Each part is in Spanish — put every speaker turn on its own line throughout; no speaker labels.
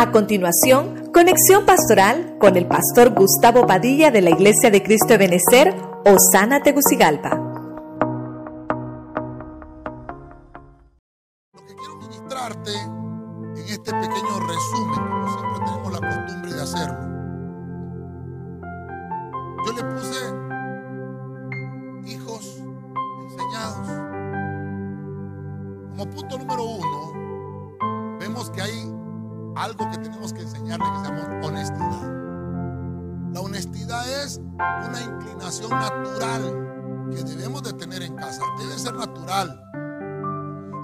A continuación, conexión pastoral con el pastor Gustavo Padilla de la Iglesia de Cristo de Benecer, Osana Tegucigalpa.
Lo que quiero ministrarte en este pequeño resumen, como siempre tenemos la costumbre de hacerlo, yo le puse hijos enseñados. Como punto número uno, vemos que hay algo que tenemos que enseñarle que se llama honestidad. La honestidad es una inclinación natural que debemos de tener en casa. Debe ser natural.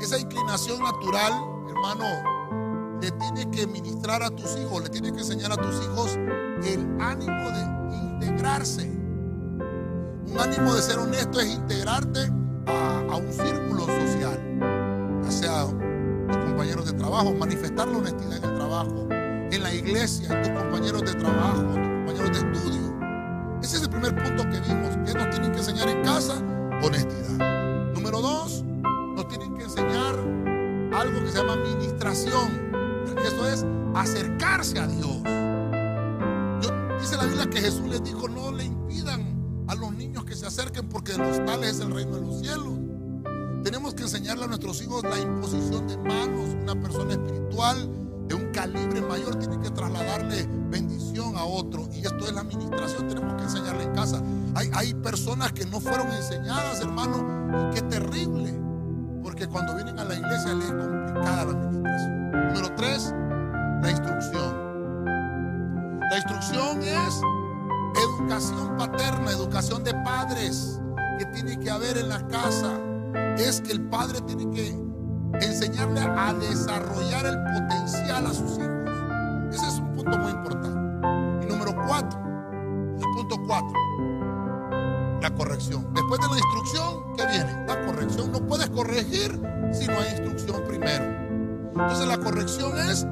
Esa inclinación natural, hermano, le tiene que ministrar a tus hijos, le tiene que enseñar a tus hijos el ánimo de integrarse. Un ánimo de ser honesto es integrarte a, un círculo social, ya sea tus compañeros de trabajo, manifestar la honestidad trabajo, en la iglesia, en tus compañeros de trabajo, tus compañeros de estudio. Ese es el primer punto que vimos, que nos tienen que enseñar en casa, honestidad. Número dos, nos tienen que enseñar algo que se llama administración. Eso es acercarse a Dios. dice la Biblia que Jesús les dijo, no le impidan a los niños que se acerquen porque de los tales es el reino de los cielos. Tenemos que enseñarle a nuestros hijos la imposición de manos. Una persona espiritual de un calibre mayor tiene que trasladarle bendición a otro. Y esto es la administración, tenemos que enseñarle en casa. Hay, hay personas que no fueron enseñadas, hermano, y qué terrible. Porque cuando vienen a la iglesia les es complicada la administración. Número tres, la instrucción. La instrucción es educación paterna, educación de padres que tiene que haber en la casa es que el padre tiene que enseñarle a desarrollar el potencial a sus hijos. Ese es un punto muy importante. Y número cuatro, el punto cuatro, la corrección. Después de la instrucción, ¿qué viene? La corrección. No puedes corregir si no hay instrucción primero. Entonces la corrección es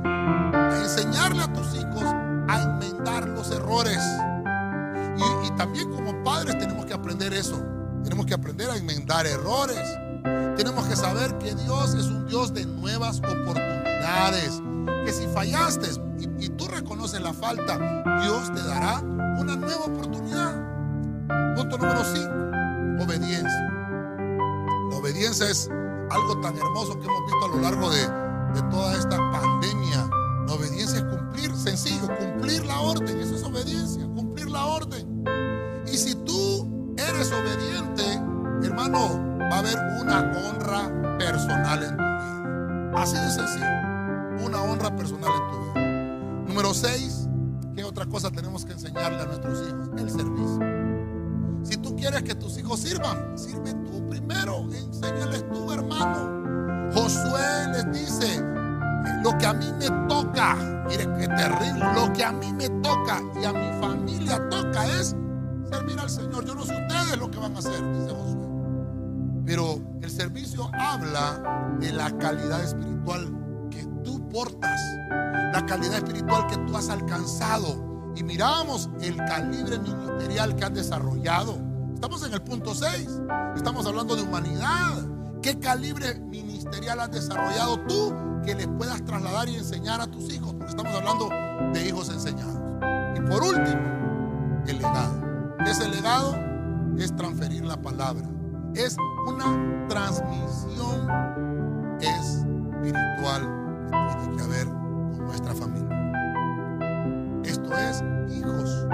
enseñarle a tus hijos a enmendar los errores. Y, y también como padres tenemos que aprender eso. Tenemos que aprender a enmendar errores. Tenemos que saber que Dios es un Dios de nuevas oportunidades. Que si fallaste y, tú reconoces la falta, Dios te dará una nueva oportunidad. Punto número 5, obediencia. La obediencia es algo tan hermoso que hemos visto a lo largo de, de toda esta pandemia. La obediencia es cumplir, sencillo, cumplir la orden. Eso es obediencia, cumplir la orden. Y si tú eres obediente, hermano, va a haber una honra personal en tu vida. Así de sencillo. Una honra personal en tu vida. Número 6. ¿Qué otra cosa tenemos que enseñarle a nuestros hijos? El servicio. Si tú quieres que tus hijos sirvan, sirve tú primero. Enséñales tú, hermano. Josué les dice, lo que a mí me toca, mire qué terrible, lo que a mí me toca y a mi familia toca es servir al Señor. Yo no sé ustedes lo que van a hacer, dice Josué. Pero el servicio habla de la calidad espiritual que tú portas, la calidad espiritual que tú has alcanzado. Y miramos el calibre ministerial que has desarrollado. Estamos en el punto 6. Estamos hablando de humanidad. ¿Qué calibre ministerial has desarrollado tú que les puedas trasladar y enseñar a tus hijos? Porque estamos hablando de hijos enseñados. Y por último, el legado. Ese legado es transferir la palabra es una transmisión espiritual que tiene que haber con nuestra familia. Esto es hijos